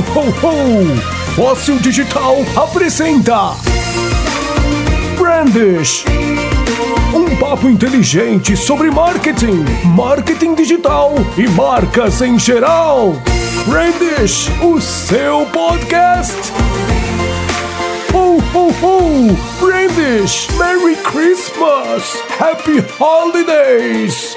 ho, ho! Fóssil Digital apresenta Brandish um papo inteligente sobre marketing, marketing digital e marcas em geral. Brandish, o seu podcast. Ho, ho, ho! Brandish, Merry Christmas! Happy Holidays!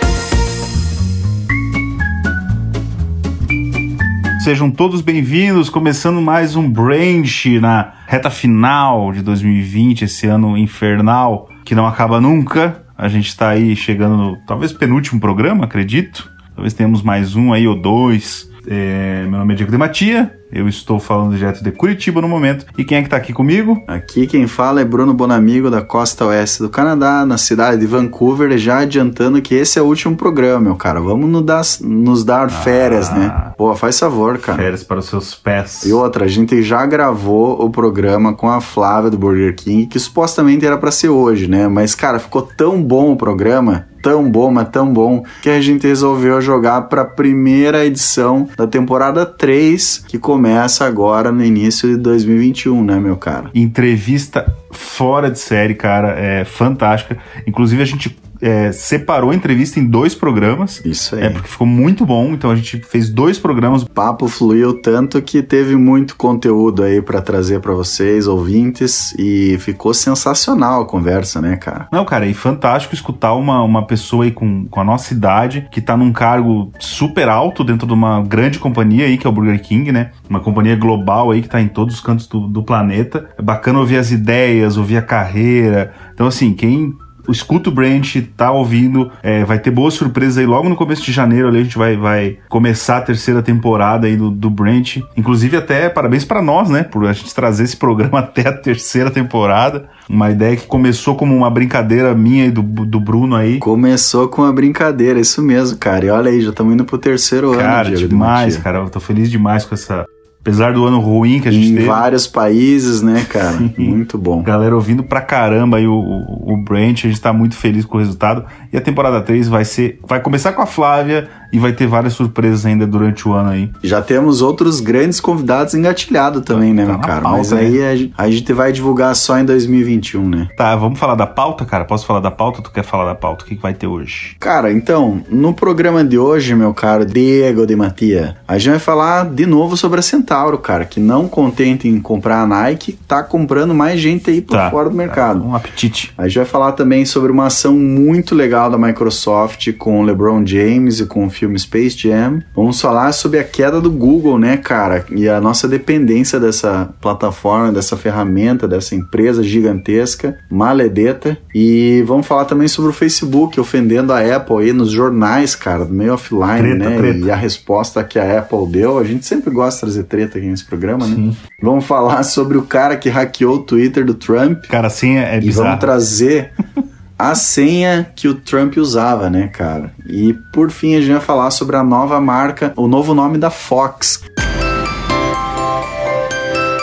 Sejam todos bem-vindos, começando mais um Branch na reta final de 2020, esse ano infernal que não acaba nunca. A gente está aí chegando no talvez penúltimo programa, acredito. Talvez tenhamos mais um aí ou dois. É, meu nome é Diego de Matia, eu estou falando direto de Curitiba no momento. E quem é que tá aqui comigo? Aqui quem fala é Bruno Bonamigo, da costa oeste do Canadá, na cidade de Vancouver, já adiantando que esse é o último programa, meu cara. Vamos nos dar, nos dar ah, férias, né? Pô, faz favor, cara. Férias para os seus pés. E outra, a gente já gravou o programa com a Flávia do Burger King, que supostamente era para ser hoje, né? Mas, cara, ficou tão bom o programa tão bom, mas tão bom, que a gente resolveu jogar para a primeira edição da temporada 3, que começa agora no início de 2021, né, meu cara? Entrevista fora de série, cara, é fantástica. Inclusive a gente é, separou a entrevista em dois programas. Isso aí. É porque ficou muito bom, então a gente fez dois programas. O papo fluiu tanto que teve muito conteúdo aí para trazer para vocês, ouvintes, e ficou sensacional a conversa, né, cara? Não, cara, e fantástico escutar uma, uma pessoa aí com, com a nossa idade, que tá num cargo super alto dentro de uma grande companhia aí, que é o Burger King, né? Uma companhia global aí que tá em todos os cantos do, do planeta. É bacana ouvir as ideias, ouvir a carreira. Então, assim, quem escuta o Branch, tá ouvindo, é, vai ter boas surpresas aí logo no começo de janeiro ali a gente vai, vai começar a terceira temporada aí do, do Branch. Inclusive até parabéns para nós, né, por a gente trazer esse programa até a terceira temporada. Uma ideia que começou como uma brincadeira minha e do, do Bruno aí. Começou com uma brincadeira, isso mesmo, cara. E olha aí, já estamos indo pro terceiro cara, ano. Cara, demais, cara. Eu tô feliz demais com essa Apesar do ano ruim que a gente em teve. Em vários países, né, cara? muito bom. Galera ouvindo pra caramba aí o, o, o Branch, a gente tá muito feliz com o resultado. E a temporada 3 vai ser. Vai começar com a Flávia e vai ter várias surpresas ainda durante o ano aí. Já temos outros grandes convidados engatilhados também, né, tá meu cara? Pauta, Mas aí né? a gente vai divulgar só em 2021, né? Tá, vamos falar da pauta, cara? Posso falar da pauta tu quer falar da pauta? O que, que vai ter hoje? Cara, então, no programa de hoje, meu caro Diego de Matia, a gente vai falar de novo sobre a Centauro, cara, que não contente em comprar a Nike, tá comprando mais gente aí por tá, fora do mercado. Tá, um apetite. A gente vai falar também sobre uma ação muito legal da Microsoft com o LeBron James e com o filme Space Jam. Vamos falar sobre a queda do Google, né, cara? E a nossa dependência dessa plataforma, dessa ferramenta, dessa empresa gigantesca, maledeta. E vamos falar também sobre o Facebook ofendendo a Apple aí nos jornais, cara, do meio offline, treta, né? Treta. E a resposta que a Apple deu. A gente sempre gosta de trazer treta aqui nesse programa, né? Sim. né? Vamos falar sobre o cara que hackeou o Twitter do Trump. Cara, assim é bizarro. E vamos trazer a senha que o Trump usava, né, cara? E por fim a gente vai falar sobre a nova marca, o novo nome da Fox.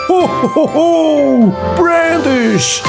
Ho, ho! Brandish!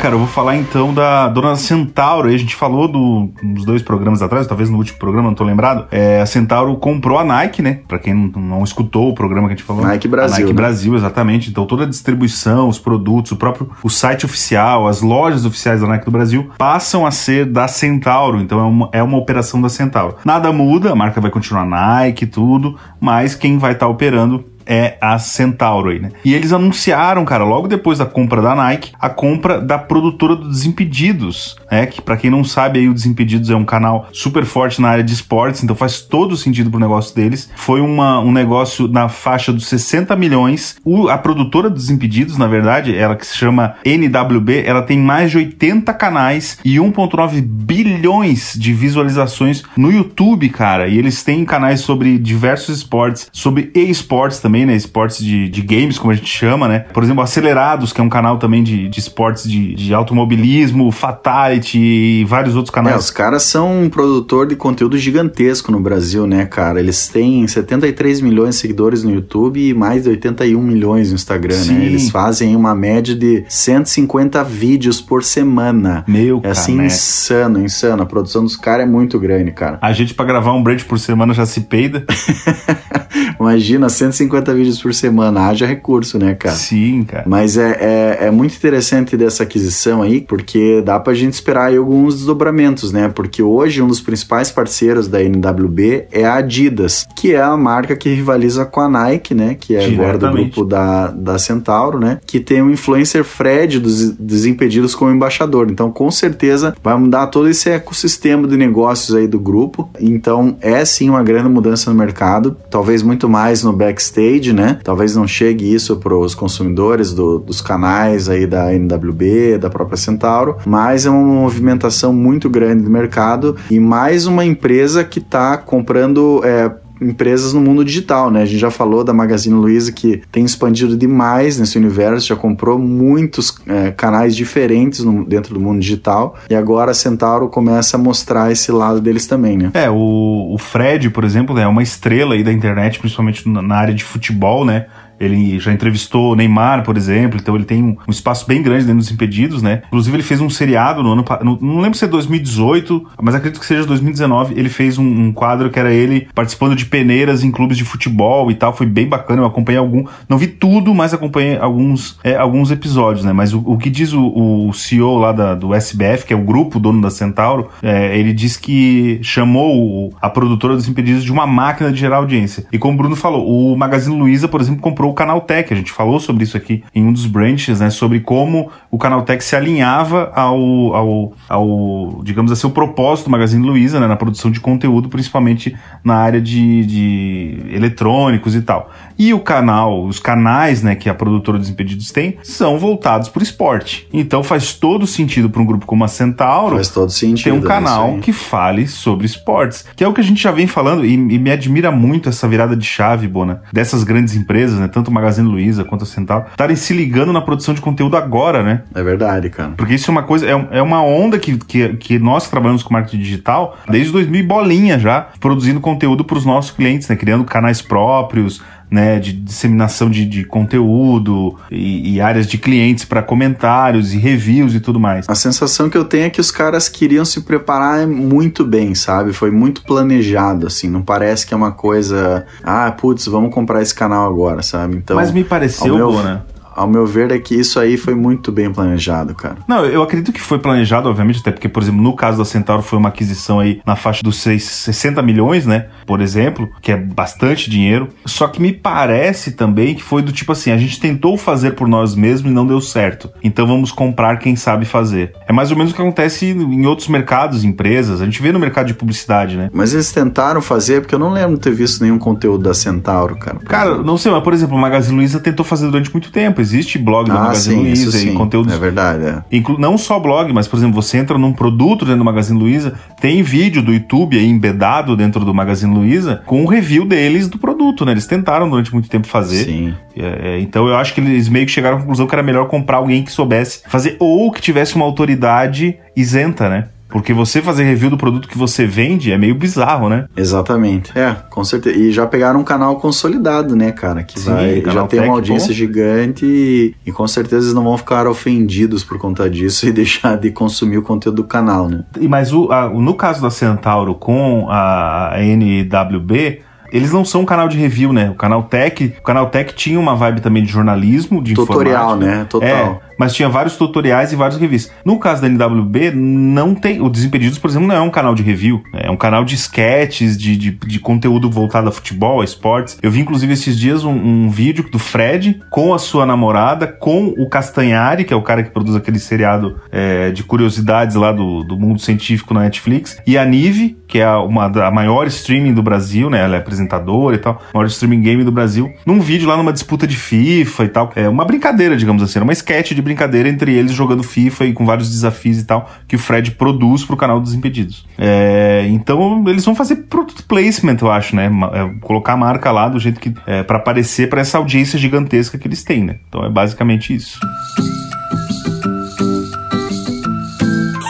Cara, eu vou falar então da Dona Centauro. A gente falou do, dos dois programas atrás, talvez no último programa, não tô lembrado. É, a Centauro comprou a Nike, né? Pra quem não, não, escutou o programa que a gente falou. Nike Brasil. A Nike né? Brasil, exatamente. Então toda a distribuição, os produtos, o próprio o site oficial, as lojas oficiais da Nike do Brasil passam a ser da Centauro. Então é uma, é uma operação da Centauro. Nada muda, a marca vai continuar Nike e tudo, mas quem vai estar tá operando é a Centauro aí, né? E eles anunciaram, cara, logo depois da compra da Nike, a compra da produtora do Desimpedidos, né? Que para quem não sabe aí o Desimpedidos é um canal super forte na área de esportes, então faz todo sentido pro negócio deles. Foi uma, um negócio na faixa dos 60 milhões. O, a produtora do Desimpedidos, na verdade, ela que se chama NWB, ela tem mais de 80 canais e 1.9 bilhões de visualizações no YouTube, cara. E eles têm canais sobre diversos esportes, sobre e-sports também também, né? Esportes de, de games, como a gente chama, né? Por exemplo, Acelerados, que é um canal também de, de esportes de, de automobilismo, Fatality e vários outros canais. É, os caras são um produtor de conteúdo gigantesco no Brasil, né, cara? Eles têm 73 milhões de seguidores no YouTube e mais de 81 milhões no Instagram, né? Sim. né? Eles fazem uma média de 150 vídeos por semana. Meu, É assim, caneca. insano, insano. A produção dos caras é muito grande, cara. A gente, para gravar um brand por semana, já se peida. Imagina, 150 vídeos por semana, haja recurso, né, cara? Sim, cara. Mas é, é, é, muito interessante dessa aquisição aí, porque dá pra gente esperar aí alguns desdobramentos, né? Porque hoje um dos principais parceiros da NWB é a Adidas, que é a marca que rivaliza com a Nike, né? Que é agora do grupo da, da Centauro, né? Que tem o influencer Fred dos Desimpedidos como embaixador. Então, com certeza, vai mudar todo esse ecossistema de negócios aí do grupo. Então, é sim uma grande mudança no mercado, talvez muito mais no backstage, né? Talvez não chegue isso para os consumidores do, dos canais aí da NWB, da própria Centauro, mas é uma movimentação muito grande do mercado e mais uma empresa que está comprando é, empresas no mundo digital, né? A gente já falou da Magazine Luiza que tem expandido demais nesse universo, já comprou muitos é, canais diferentes no, dentro do mundo digital e agora a Centauro começa a mostrar esse lado deles também, né? É, o, o Fred, por exemplo, é uma estrela aí da internet, principalmente na área de futebol, né? Ele já entrevistou Neymar, por exemplo, então ele tem um, um, espaço bem grande dentro dos impedidos, né? Inclusive, ele fez um seriado no ano. No, não lembro se é 2018, mas acredito que seja 2019. Ele fez um, um, quadro que era ele participando de peneiras em clubes de futebol e tal. Foi bem bacana. Eu acompanhei algum. Não vi tudo, mas acompanhei alguns, é, alguns episódios, né? Mas o, o que diz o, o, CEO lá da, do SBF, que é o grupo dono da Centauro, é, ele diz que chamou a produtora dos impedidos de uma máquina de gerar audiência. E como o Bruno falou, o Magazine Luiza, por exemplo, comprou comprou o Canaltech. A gente falou sobre isso aqui em um dos branches, né? Sobre como o Canaltech se alinhava ao, ao, ao digamos assim, o propósito do Magazine Luiza, né? Na produção de conteúdo, principalmente na área de, de eletrônicos e tal. E o canal, os canais, né, que a produtora dos Impedidos tem, são voltados para o esporte. Então faz todo sentido para um grupo como a Centauro faz todo sentido, ter um né, canal que fale sobre esportes, que é o que a gente já vem falando e, e me admira muito essa virada de chave, Bona, dessas grandes empresas, né? Tanto o Magazine Luiza quanto a Centauro, estarem se ligando na produção de conteúdo agora, né? É verdade, cara. Porque isso é uma coisa, é, é uma onda que, que, que nós trabalhamos com marketing digital desde 2000 bolinha já, produzindo conteúdo para os nossos clientes, né? Criando canais próprios, né, de disseminação de, de conteúdo e, e, áreas de clientes para comentários e reviews e tudo mais. A sensação que eu tenho é que os caras queriam se preparar muito bem, sabe? Foi muito planejado, assim. Não parece que é uma coisa, ah, putz, vamos comprar esse canal agora, sabe? Então, Mas me pareceu, meu... né? Ao meu ver, é que isso aí foi muito bem planejado, cara. Não, eu acredito que foi planejado, obviamente, até porque, por exemplo, no caso da Centauro foi uma aquisição aí na faixa dos 6, 60 milhões, né? Por exemplo, que é bastante dinheiro. Só que me parece também que foi do tipo assim: a gente tentou fazer por nós mesmos e não deu certo. Então vamos comprar quem sabe fazer. É mais ou menos o que acontece em outros mercados, empresas. A gente vê no mercado de publicidade, né? Mas eles tentaram fazer, porque eu não lembro de ter visto nenhum conteúdo da Centauro, cara. Cara, exemplo. não sei, mas por exemplo, o Magazine Luiza tentou fazer durante muito tempo existe blog da ah, Magazine Luiza e conteúdos. É verdade, é. Inclu não só blog, mas, por exemplo, você entra num produto dentro do Magazine Luiza, tem vídeo do YouTube aí embedado dentro do Magazine Luiza com o review deles do produto, né? Eles tentaram durante muito tempo fazer. Sim. É, é então eu acho que eles meio que chegaram à conclusão que era melhor comprar alguém que soubesse fazer ou que tivesse uma autoridade isenta, né? Porque você fazer review do produto que você vende é meio bizarro, né? Exatamente. É, com certeza. E já pegaram um canal consolidado, né, cara? Que Sim, vai, já tem uma audiência bom. gigante e, e, com certeza eles não vão ficar ofendidos por conta disso e deixar de consumir o conteúdo do canal, né? E, mas o, a, no caso da Centauro com a, a NWB, eles não são um canal de review, né? O canal Tech, o canal Tech tinha uma vibe também de jornalismo, de Tutorial, né? Total. É, mas tinha vários tutoriais e vários reviews. No caso da NWB, não tem. O Desimpedidos, por exemplo, não é um canal de review. Né? É um canal de sketches, de, de, de conteúdo voltado a futebol, a esportes. Eu vi, inclusive, esses dias um, um, vídeo do Fred com a sua namorada, com o Castanhari, que é o cara que produz aquele seriado é, de curiosidades lá do, do mundo científico na Netflix, e a Nive, que é uma da maior streaming do Brasil, né? Ela é apresentadora e tal, maior streaming game do Brasil, num vídeo lá numa disputa de FIFA e tal. É uma brincadeira, digamos assim, uma sketch de brincadeira entre eles jogando FIFA e com vários desafios e tal, que o Fred produz pro canal dos Impedidos. É, então eles vão fazer product placement, eu acho, né? É, colocar a marca lá do jeito que. É, para aparecer para essa audiência gigantesca que eles têm, né? Então é basicamente isso.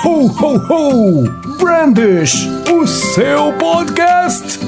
Ho, ho, ho! Brandish, o seu podcast!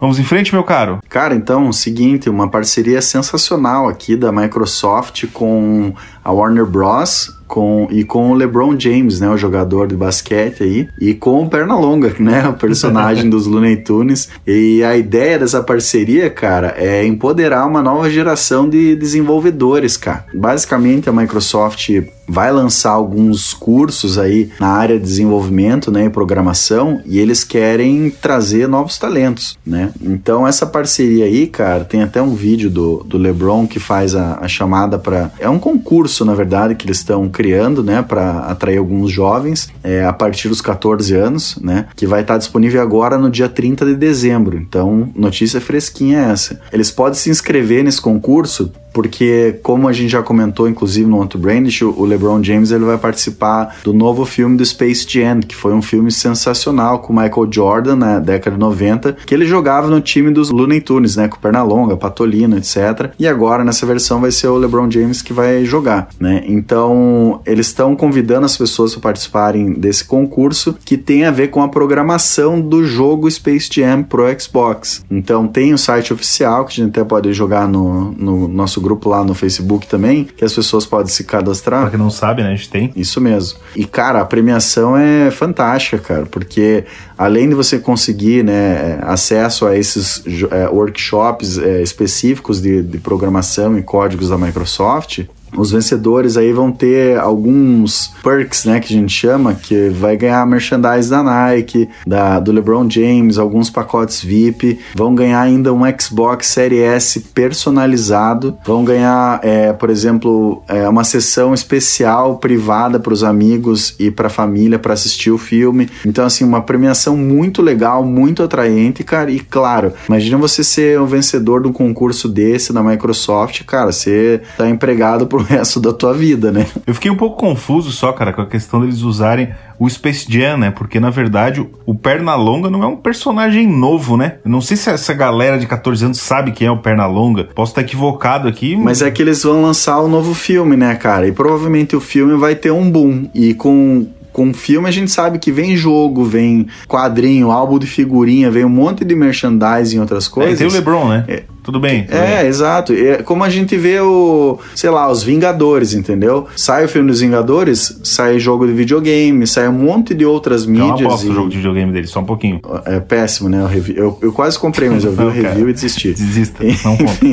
Vamos em frente, meu caro? Cara, então, seguinte, uma parceria sensacional aqui da Microsoft com a Warner Bros com, e com o LeBron James, né, o jogador de basquete aí, e com o Pernalonga, né, o personagem dos Looney Tunes. E a ideia dessa parceria, cara, é empoderar uma nova geração de desenvolvedores, cara. Basicamente, a Microsoft vai lançar alguns cursos aí na área de desenvolvimento né, e programação e eles querem trazer novos talentos, né? Então essa parceria aí, cara, tem até um vídeo do, do LeBron que faz a, a chamada para é um concurso na verdade que eles estão criando, né, para atrair alguns jovens é, a partir dos 14 anos, né, que vai estar disponível agora no dia 30 de dezembro. Então notícia fresquinha é essa. Eles podem se inscrever nesse concurso porque como a gente já comentou inclusive no outro Brandish, o LeBron James ele vai participar do novo filme do Space Jam, que foi um filme sensacional com Michael Jordan na década de 90, que ele jogava no time dos Looney Tunes, né, com Pernalonga, Patolino, etc. E agora nessa versão vai ser o LeBron James que vai jogar, né? Então, eles estão convidando as pessoas para participarem desse concurso que tem a ver com a programação do jogo Space Jam pro Xbox. Então, tem o site oficial que a gente até pode jogar no, no nosso grupo lá no Facebook também, que as pessoas podem se cadastrar. Pra quem não sabe, né? A gente tem. Isso mesmo. E, cara, a premiação é fantástica, cara, porque além de você conseguir né, acesso a esses é, workshops é, específicos de, de programação e códigos da Microsoft, os vencedores aí vão ter alguns perks, né, que a gente chama, que vai ganhar merchandise da Nike, da, do LeBron James, alguns pacotes VIP, vão ganhar ainda um Xbox Series S personalizado, vão ganhar, é, por exemplo, é, uma sessão especial privada para os amigos e para a família para assistir o filme. Então, assim, uma premiação muito legal, muito atraente, cara. E claro, imagina você ser o vencedor de um concurso desse da Microsoft, cara, você tá empregado por pro resto da tua vida, né? Eu fiquei um pouco confuso só, cara, com a questão deles usarem o Space Jam, né? Porque na verdade o Pernalonga não é um personagem novo, né? Eu não sei se essa galera de 14 anos sabe quem é o Pernalonga. Posso estar equivocado aqui. Mas é que eles vão lançar o um novo filme, né, cara? E provavelmente o filme vai ter um boom. E com com filme a gente sabe que vem jogo, vem quadrinho, álbum de figurinha, vem um monte de merchandising e outras coisas. É, tem o LeBron, né? É. Tudo bem. Tudo é, bem. exato. É como a gente vê o, sei lá, os Vingadores, entendeu? Sai o filme dos Vingadores, sai jogo de videogame, sai um monte de outras mídias. Eu não e... o jogo de videogame dele, só um pouquinho. É péssimo, né? Eu, eu, eu quase comprei, mas eu vi o review e desisti. Desista, não conta.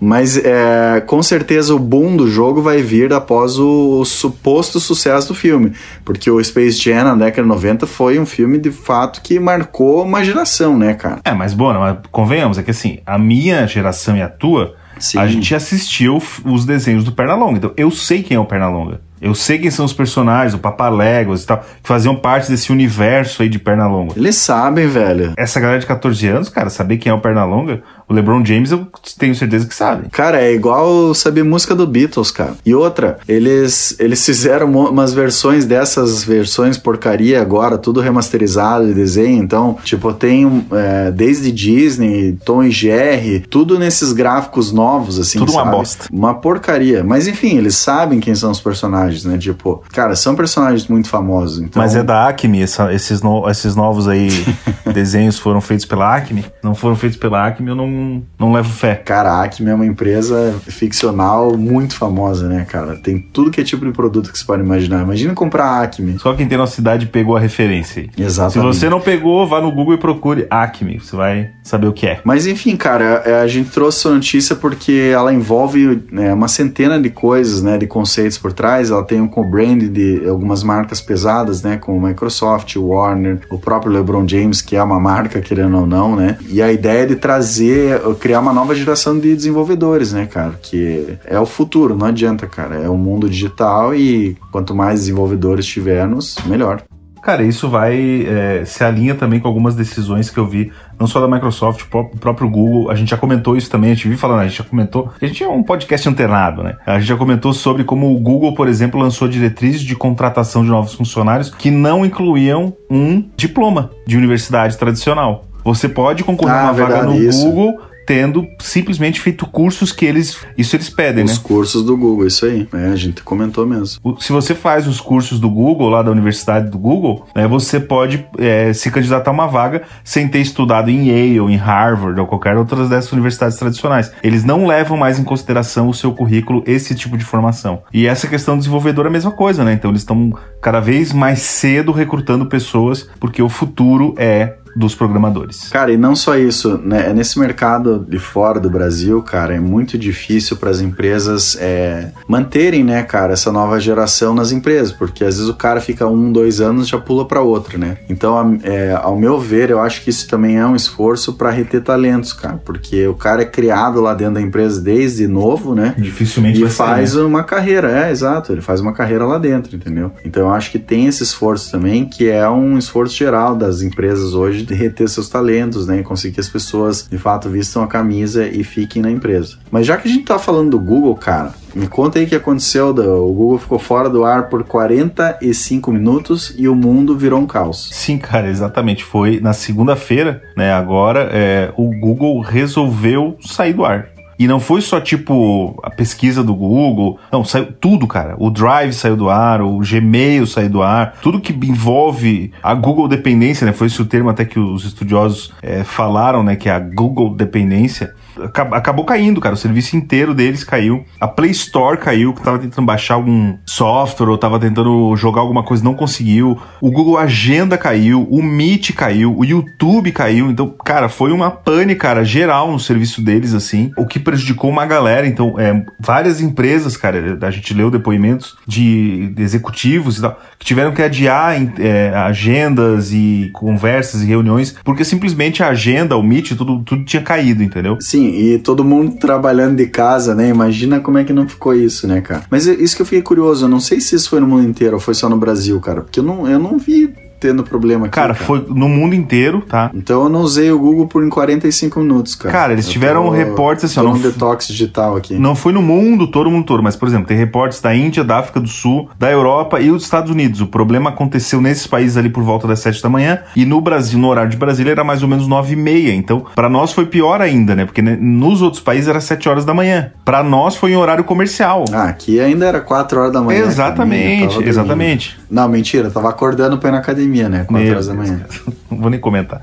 Mas é, com certeza o boom do jogo vai vir após o, o, suposto sucesso do filme. Porque o Space Jam na década de 90 foi um filme de fato que marcou uma geração, né, cara? É, mas bom, mas convenhamos, é que assim, a minha geração e a tua, Sim. a gente assistiu os desenhos do Pernalonga. Então eu sei quem é o Pernalonga. Eu sei quem são os personagens, o Papaléguas e tal, que faziam parte desse universo aí de Pernalonga. Eles sabem, velho. Essa galera de 14 anos, cara, saber quem é o Pernalonga, o LeBron James, eu tenho certeza que sabe. Cara, é igual saber música do Beatles, cara. E outra, eles, eles fizeram umas versões dessas versões porcaria agora, tudo remasterizado de desenho. Então, tipo, tem é, desde Disney, Tom e Jerry, tudo nesses gráficos novos, assim. Tudo sabe? uma bosta. Uma porcaria. Mas enfim, eles sabem quem são os personagens, né? Tipo, cara, são personagens muito famosos. Então... Mas é da Acme, essa, esses, no, esses novos aí desenhos foram feitos pela Acme. Não foram feitos pela Acme, eu não não, levo fé. Cara, a Acme é uma empresa ficcional muito famosa, né, cara? Tem tudo que é tipo de produto que você pode imaginar. Imagina comprar a Acme. Só quem tem nossa cidade pegou a referência aí. Exatamente. Se você não pegou, vá no Google e procure Acme. Você vai saber o que é. Mas enfim, cara, é, a gente trouxe a notícia porque ela envolve né, uma centena de coisas, né, de conceitos por trás. Ela tem um co-brand de algumas marcas pesadas, né, como Microsoft, Warner, o próprio LeBron James, que é uma marca, querendo ou não, né? E a ideia é de trazer criar uma nova geração de desenvolvedores, né, cara? Que é o futuro, não adianta, cara. É o mundo digital e quanto mais desenvolvedores tivermos, melhor. Cara, isso vai é, se alinha também com algumas decisões que eu vi, não só da Microsoft, o próprio Google. A gente já comentou isso também, a gente viu falando, a gente já comentou. A gente é um podcast antenado, né? A gente já comentou sobre como o Google, por exemplo, lançou diretrizes de contratação de novos funcionários que não incluíam um diploma de universidade tradicional. Você pode concorrer a ah, uma vaga no isso. Google tendo simplesmente feito cursos que eles. Isso eles pedem, Os né? cursos do Google, isso aí. É, a gente comentou mesmo. O- Se você faz os cursos do Google, lá da universidade do Google, né, você pode é, se candidatar a uma vaga sem ter estudado em Yale, em Harvard ou qualquer outra dessas universidades tradicionais. Eles não levam mais em consideração o seu currículo esse tipo de formação. E essa questão do desenvolvedor é a mesma coisa, né? Então eles estão cada vez mais cedo recrutando pessoas, porque o futuro é dos programadores. Cara, e não só isso, né? Nesse mercado de fora do Brasil, cara, é muito difícil para as empresas é, manterem, né, cara, essa nova geração nas empresas, porque às vezes o cara fica um, dois anos e já pula para outra, né? Então, é, ao meu ver, eu acho que isso também é um esforço para reter talentos, cara, porque o cara é criado lá dentro da empresa desde novo, né? Dificilmente E sair, faz né? uma carreira, é, exato. Ele faz uma carreira lá dentro, entendeu? Então eu acho que tem esse esforço também, que é um esforço geral das empresas hoje de reter seus talentos, né? Conseguir que as pessoas de fato vistam a camisa e fiquem na empresa. Mas já que a gente tá falando do Google, cara, me conta aí o que aconteceu. O Google ficou fora do ar por 45 minutos e o mundo virou um caos. Sim, cara, exatamente. Foi na segunda-feira, né? Agora, é, o Google resolveu sair do ar. E não foi só tipo a pesquisa do Google, não, saiu tudo, cara. O Drive saiu do ar, o Gmail saiu do ar, tudo que envolve a Google dependência, né? Foi esse o termo até que os estudiosos é, falaram, né? Que é a Google dependência. Acab- Acabou caindo, cara. O serviço inteiro deles caiu. A Play Store caiu, que tava tentando baixar algum software ou tava tentando jogar alguma coisa, não conseguiu. O Google Agenda caiu, o Meet caiu, o YouTube caiu. Então, cara, foi uma pane, cara, geral no serviço deles, assim. O que prejudicou uma galera. Então, é, várias empresas, cara, a gente leu depoimentos de, de executivos e tal, que tiveram que adiar é, agendas e conversas e reuniões, porque simplesmente a agenda, o Meet, tudo, tudo tinha caído, entendeu? Sim, e todo mundo trabalhando de casa, né? Imagina como é que não ficou isso, né, cara? Mas é isso que eu fiquei curioso, eu não sei se isso foi no mundo inteiro ou foi só no Brasil, cara, porque eu não, eu não vi tendo problema aqui. Cara, foi no mundo inteiro, tá? Então eu não usei o Google por em 45 minutos, cara. Cara, eles Eu tiveram tô- reportes assim, ó, tô não num f- detox digital aqui. Não foi no mundo todo, mundo todo, mas, por exemplo, tem reportes da Índia, da África do Sul, da Europa e dos Estados Unidos. O problema aconteceu nesses países ali por volta das 7 da manhã e no Brasil, no horário de Brasília, era mais ou menos 9 e meia. Então, pra nós foi pior ainda, né? Porque né, nos outros países era 7 horas da manhã. Pra nós foi em horário comercial. Ah, aqui ainda era 4 horas da manhã. cara, exatamente, exatamente. Não, mentira, tava acordando pra ir na academia, né? 4 Meu horas da manhã. Não vou nem comentar.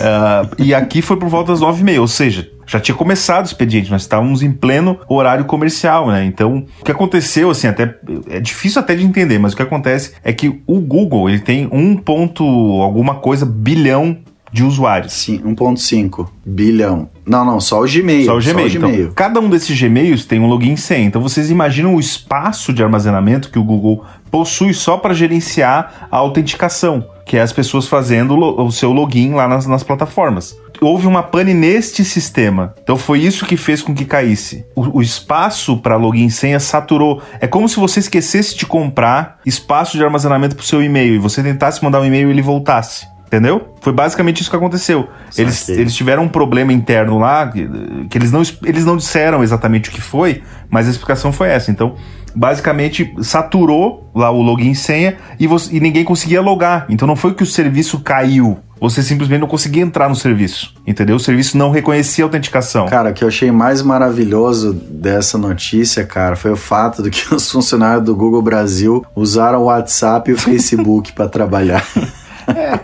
Ah, e aqui foi por volta das nove e meia, ou seja, já tinha começado o expediente, nós estávamos em pleno horário comercial, né? Então, o que aconteceu, assim, até é difícil até de entender, mas o que acontece é que o Google ele tem um ponto alguma coisa bilhão de usuários. Sim, 1.5 bilhão. Não, não, só o Gmail. Só o Gmail. Gmail. Então, cada um desses Gmails tem um login senha. Então vocês imaginam o espaço de armazenamento que o Google possui só para gerenciar a autenticação, que é as pessoas fazendo o seu login lá nas, nas plataformas. Houve uma pane neste sistema. Então foi isso que fez com que caísse. O, o espaço para login e senha saturou. É como se você esquecesse de comprar espaço de armazenamento para o seu e-mail e você tentasse mandar um e-mail e ele voltasse. Entendeu? Foi basicamente isso que aconteceu. Eles, eles tiveram um problema interno lá, que, que eles, não, es- eles não disseram exatamente o que foi, mas a explicação foi essa. Então, basicamente, saturou lá o login e senha e, você- e ninguém conseguia logar. Então, não foi que o serviço caiu. Você simplesmente não conseguia entrar no serviço. Entendeu? O serviço não reconhecia a autenticação. Cara, o que eu achei mais maravilhoso dessa notícia, cara, foi o fato de que os funcionários do Google Brasil usaram o WhatsApp e o Facebook pra trabalhar. É,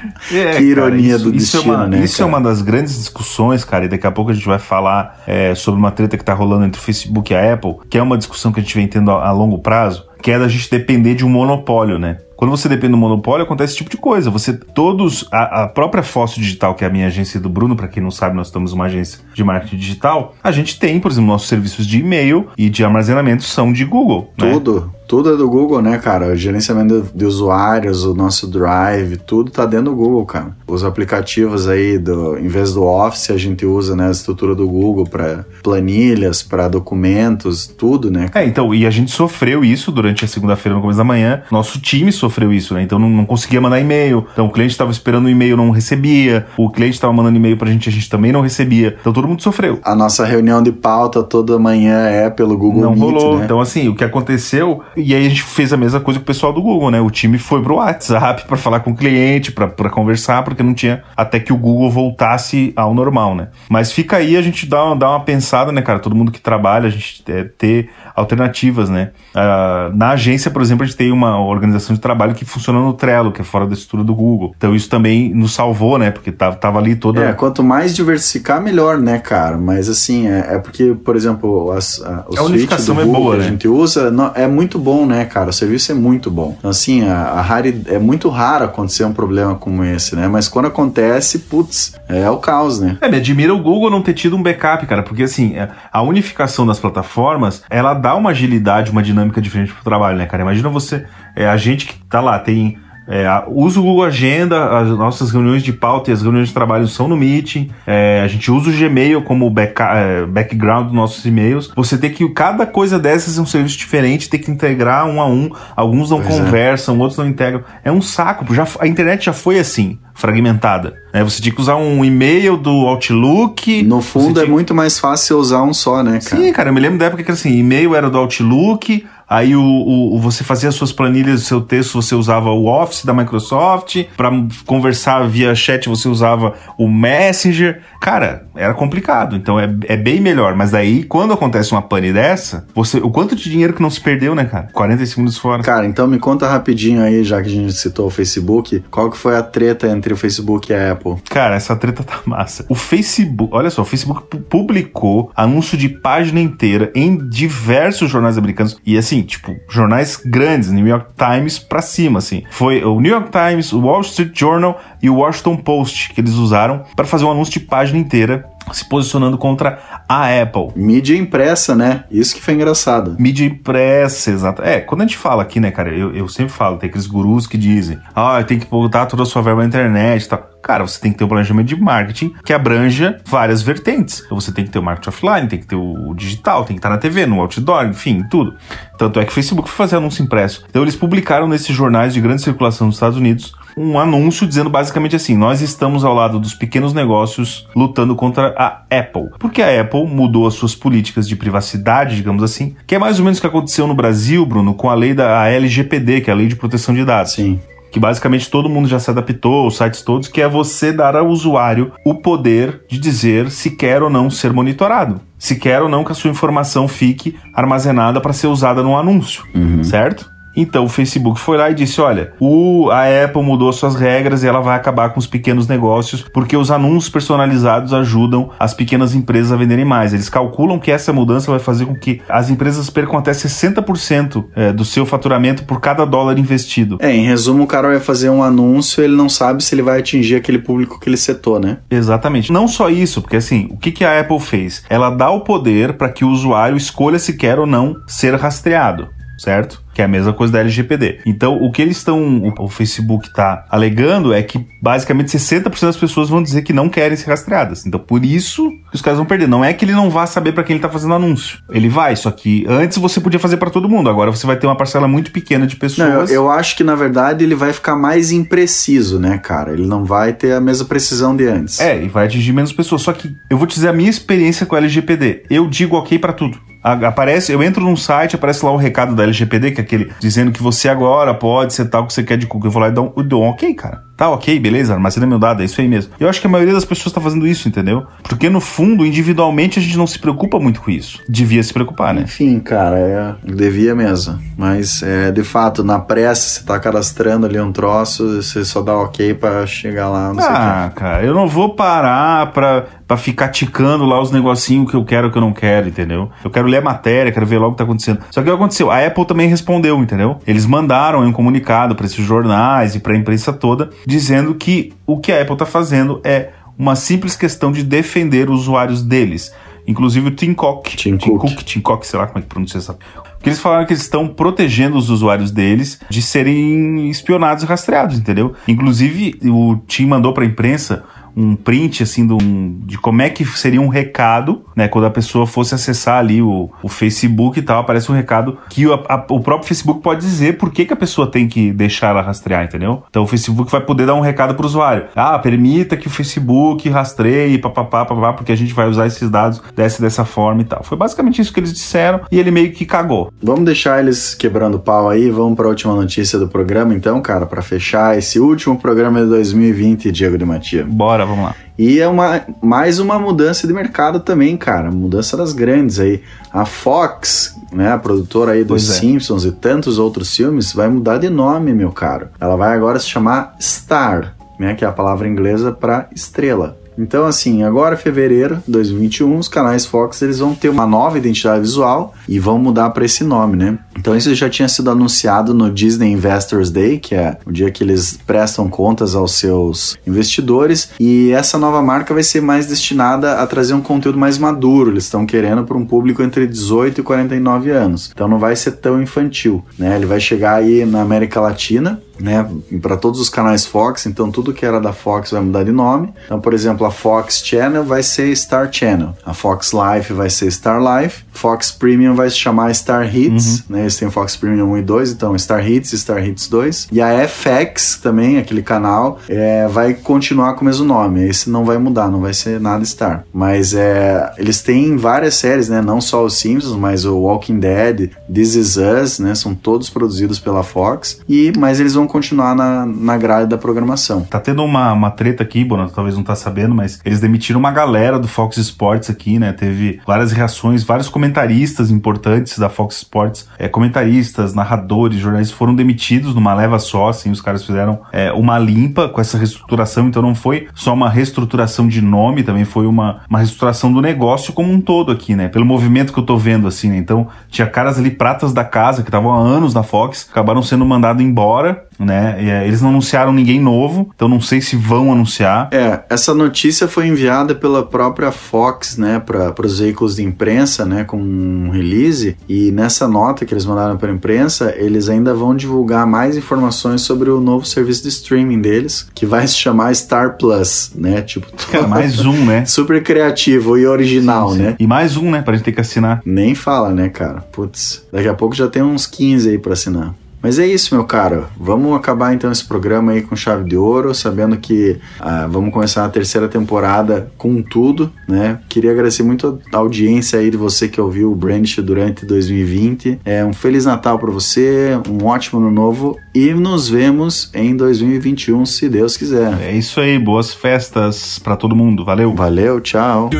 Que ironia isso, do isso é destino, uma, né, Isso é cara? uma das grandes discussões, cara, e daqui a pouco a gente vai falar é, sobre uma treta que tá rolando entre o Facebook e a Apple, que é uma discussão que a gente vem tendo a, a longo prazo, que é da gente depender de um monopólio, né? Quando você depende do monopólio, acontece esse tipo de coisa. Você, todos, a, a própria Fóssil Digital, que é a minha agência do Bruno, para quem não sabe, nós estamos uma agência de marketing digital. A gente tem, por exemplo, nossos serviços de e-mail e de armazenamento são de Google. né? Tudo, é do Google, né, cara? O gerenciamento de, usuários, o nosso Drive, tudo tá dentro do Google, cara. Os aplicativos aí, do, em vez do Office, a gente usa né, a estrutura do Google para planilhas, para documentos, tudo, né? É, então, e a gente sofreu isso durante a segunda-feira, no começo da manhã. Nosso time sofreu isso, né? Então não, não conseguia mandar e-mail. Então o cliente estava esperando o e-mail, não recebia. O cliente estava mandando e-mail pra gente, a gente também não recebia. Então todo mundo sofreu. A nossa reunião de pauta toda manhã é pelo Google não Meet, rolou. né? Então, assim, o que aconteceu. E aí a gente fez a mesma coisa com o pessoal do Google, né? O time foi pro WhatsApp para falar com o cliente, para conversar, porque não tinha até que o Google voltasse ao normal, né? Mas fica aí a gente dá, dá uma pensada, né, cara? Todo mundo que trabalha, a gente é, ter alternativas, né? Uh, na agência, por exemplo, a gente tem uma organização de trabalho que funciona no Trello, que é fora da estrutura do Google. Então isso também nos salvou, né? Porque tava, tava ali toda. É, quanto mais diversificar, melhor, né, cara? Mas assim, é, é porque, por exemplo, as, a, o a unificação do é Google boa, que né? a gente usa não, é muito bom, né, cara? O serviço é muito bom. Então, assim, a, a rari, é muito raro acontecer um problema como esse, né? Mas quando acontece, putz, é o caos, né? É, me admira o Google não ter tido um backup, cara, porque assim, é, a unificação das plataformas, ela dá uma agilidade, uma dinâmica diferente pro trabalho, né, cara? Imagina você, é, a gente que tá lá, tem é, usa o Google Agenda, as nossas reuniões de pauta e as reuniões de trabalho são no Meeting. É, a gente usa o Gmail como back, é, background dos nossos e-mails. Você tem que, cada coisa dessas é um serviço diferente, tem que integrar um a um. Alguns não Pois é. conversam, outros não integram. É um saco, já, a internet já foi assim, fragmentada. né? você tinha que usar um e-mail do Outlook. No fundo, é tinha- muito mais fácil usar um só, né, cara? Sim, cara, eu me lembro da época que assim, e-mail era do Outlook, aí o, o- você fazia as suas planilhas, o seu texto, você usava o Office da Microsoft, para conversar via chat você usava o Messenger. Cara, era complicado, então é, é bem melhor. Mas daí, quando acontece uma pane dessa, você, o quanto de dinheiro que não se perdeu, né, cara? 40 segundos fora. Cara, então me conta rapidinho aí, já que a gente citou o Facebook, qual que foi a treta entre o Facebook e a Apple? Cara, essa treta tá massa. O Facebook, olha só, o Facebook pu- publicou anúncio de página inteira em diversos jornais americanos e assim, tipo, jornais grandes, New York Times pra cima, assim. Foi o New York Times, o Wall Street Journal e o Washington Post que eles usaram para fazer um anúncio de página inteira se posicionando contra a Apple. Mídia impressa, né? Isso que foi engraçado. Mídia impressa, exato. É, quando a gente fala aqui, né, cara, eu, eu sempre falo, tem aqueles gurus que dizem, ah, tem que botar toda a sua verba na internet e tal. Cara, você tem que ter um planejamento de marketing que abranja várias vertentes. Então você tem que ter o marketing offline, tem que ter o digital, tem que estar na TV, no outdoor, enfim, tudo. Tanto é que o Facebook foi fazer anúncio impresso. Então eles publicaram nesses jornais de grande circulação nos Estados Unidos um anúncio dizendo basicamente assim: nós estamos ao lado dos pequenos negócios lutando contra a Apple. Porque a Apple mudou as suas políticas de privacidade, digamos assim, que é mais ou menos o que aconteceu no Brasil, Bruno, com a lei da a LGPD, que é a Lei de Proteção de Dados Sim. que basicamente todo mundo já se adaptou, os sites todos, que é você dar ao usuário o poder de dizer se quer ou não ser monitorado. Se quer ou não que a sua informação fique armazenada para ser usada no anúncio, certo? Então o Facebook foi lá e disse: olha, o, a Apple mudou suas regras e ela vai acabar com os pequenos negócios, porque os anúncios personalizados ajudam as pequenas empresas a venderem mais. Eles calculam que essa mudança vai fazer com que as empresas percam até 60% eh, do seu faturamento por cada dólar investido. É, em resumo, o cara vai fazer um anúncio, ele não sabe se ele vai atingir aquele público que ele setou, né? Exatamente. Não só isso, porque assim, o que, que a Apple fez? Ela dá o poder para que o usuário escolha se quer ou não ser rastreado, certo? Que é a mesma coisa da LGPD. Então, o que eles estão, o, Facebook está alegando é que basicamente 60% das pessoas vão dizer que não querem ser rastreadas. Então, por isso que os caras vão perder. Não é que ele não vá saber para quem ele tá fazendo anúncio. Ele vai, só que antes você podia fazer para todo mundo. Agora você vai ter uma parcela muito pequena de Não, pessoas. eu, eu acho que na verdade ele vai ficar mais impreciso, né, cara? Ele não vai ter a mesma precisão de antes. É, e vai atingir menos pessoas. Só que eu vou te dizer a minha experiência com a LGPD. Eu digo ok pra tudo. Aparece, eu entro num site, aparece lá o recado da LGPD, que é aquele dizendo que você agora pode setar o que você quer de cookie. Eu vou lá e dou, um- dou um ok, cara. Tá ok, beleza, armazena meu dado, é isso aí mesmo. Eu acho que a maioria das pessoas tá fazendo isso, entendeu? Porque no fundo, individualmente, a gente não se preocupa muito com isso. Devia se preocupar, né? Enfim, cara, é, devia mesmo. Mas, é, de fato, na pressa, você tá cadastrando ali um troço, você só dá ok pra chegar lá, não sei o Ah, cara, eu não vou parar pra, pra ficar ticando lá os negocinhos que eu quero que eu não quero, entendeu? Eu quero ler a matéria, quero ver logo o que tá acontecendo. Só que o que aconteceu? A Apple também respondeu, entendeu? Eles mandaram aí um comunicado pra esses jornais e pra imprensa toda, dizendo que o que a Apple tá fazendo é uma simples questão de defender os usuários deles. Inclusive o Tim Cook. Tim Cook. Tim Cook, sei lá como é que pronuncia essa. Porque eles falaram que eles estão protegendo os usuários deles de serem espionados e rastreados, entendeu? Inclusive, o Tim mandou pra imprensa um print assim de, um, de como é que seria um recado, né? Quando a pessoa fosse acessar ali o, o Facebook e tal, aparece um recado que o, a, o próprio Facebook pode dizer por que, que a pessoa tem que deixar ela rastrear, entendeu? Então o Facebook vai poder dar um recado pro usuário. Ah, permita que o Facebook rastreie, papapá, papapá, porque a gente vai usar esses dados dessa dessa forma e tal. Foi basicamente isso que eles disseram e ele meio que cagou. Vamos deixar eles quebrando pau aí, vamos para a última notícia do programa então, cara, para fechar esse último programa de 2020, Diego de Matia. Bora, vamos lá. E é uma, mais uma mudança de mercado também, cara. Mudança das grandes aí. A Fox, né, a produtora aí dos Pois é. Simpsons e tantos outros filmes, vai mudar de nome, meu caro. Ela vai agora se chamar Star, né, que é a palavra inglesa para estrela. Então, assim, agora fevereiro de 2021, os canais Fox eles vão ter uma nova identidade visual e vão mudar para esse nome, né? Então, isso já tinha sido anunciado no Disney Investors Day, que é o dia que eles prestam contas aos seus investidores, e essa nova marca vai ser mais destinada a trazer um conteúdo mais maduro. Eles estão querendo para um público entre 18 e 49 anos. Então, não vai ser tão infantil, né? Ele vai chegar aí na América Latina, né, para todos os canais Fox, então tudo que era da Fox vai mudar de nome. Então, por exemplo, a Fox Channel vai ser Star Channel, a Fox Life vai ser Star Life, Fox Premium vai se chamar Star Hits, né? Eles têm Fox Premium 1 e 2, então Star Hits e Star Hits 2. E a FX também, aquele canal, é, vai continuar com o mesmo nome. Esse não vai mudar, não vai ser nada Star. Mas é, eles têm várias séries, né? Não só os Simpsons, mas o Walking Dead, This Is Us, né? São todos produzidos pela Fox. E mas eles vão continuar na, na grade da programação. Tá tendo uma, uma treta aqui, Bono, talvez não tá sabendo, mas eles demitiram uma galera do Fox Sports aqui, né? Teve várias reações, vários comentaristas importantes da Fox Sports, é, comentaristas, narradores, jornalistas foram demitidos numa leva só, assim, os caras fizeram é, uma limpa com essa reestruturação, então não foi só uma reestruturação de nome, também foi uma, uma reestruturação do negócio como um todo aqui, né? Pelo movimento que eu tô vendo, assim, né? Então, tinha caras ali pratas da casa que estavam há anos na Fox, acabaram sendo mandados embora, né? E, é, eles não anunciaram ninguém novo, então não sei se vão anunciar. É, essa notícia foi enviada pela própria Fox, né, para os veículos de imprensa, né, com um release. E nessa nota que eles mandaram para a imprensa, eles ainda vão divulgar mais informações sobre o novo serviço de streaming deles, que vai se chamar Star Plus, né? Tipo, Cara, mais um, né? super criativo e original, né? E mais um, né? Pra gente ter que assinar. Nem fala, né, cara? Putz, daqui a pouco já tem uns 15 aí para assinar. Mas é isso, meu caro. Vamos acabar então esse programa aí com chave de ouro, sabendo que ah, vamos começar a terceira temporada com tudo, né? Queria agradecer muito a audiência aí de você que ouviu o Brandish durante 2020. É um feliz Natal para você, um ótimo ano novo e nos vemos em 2021, se Deus quiser. É isso aí, boas festas pra todo mundo. Valeu. Valeu, tchau.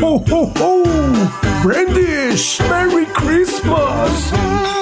Ho, ho, ho! Brandish! Merry Christmas!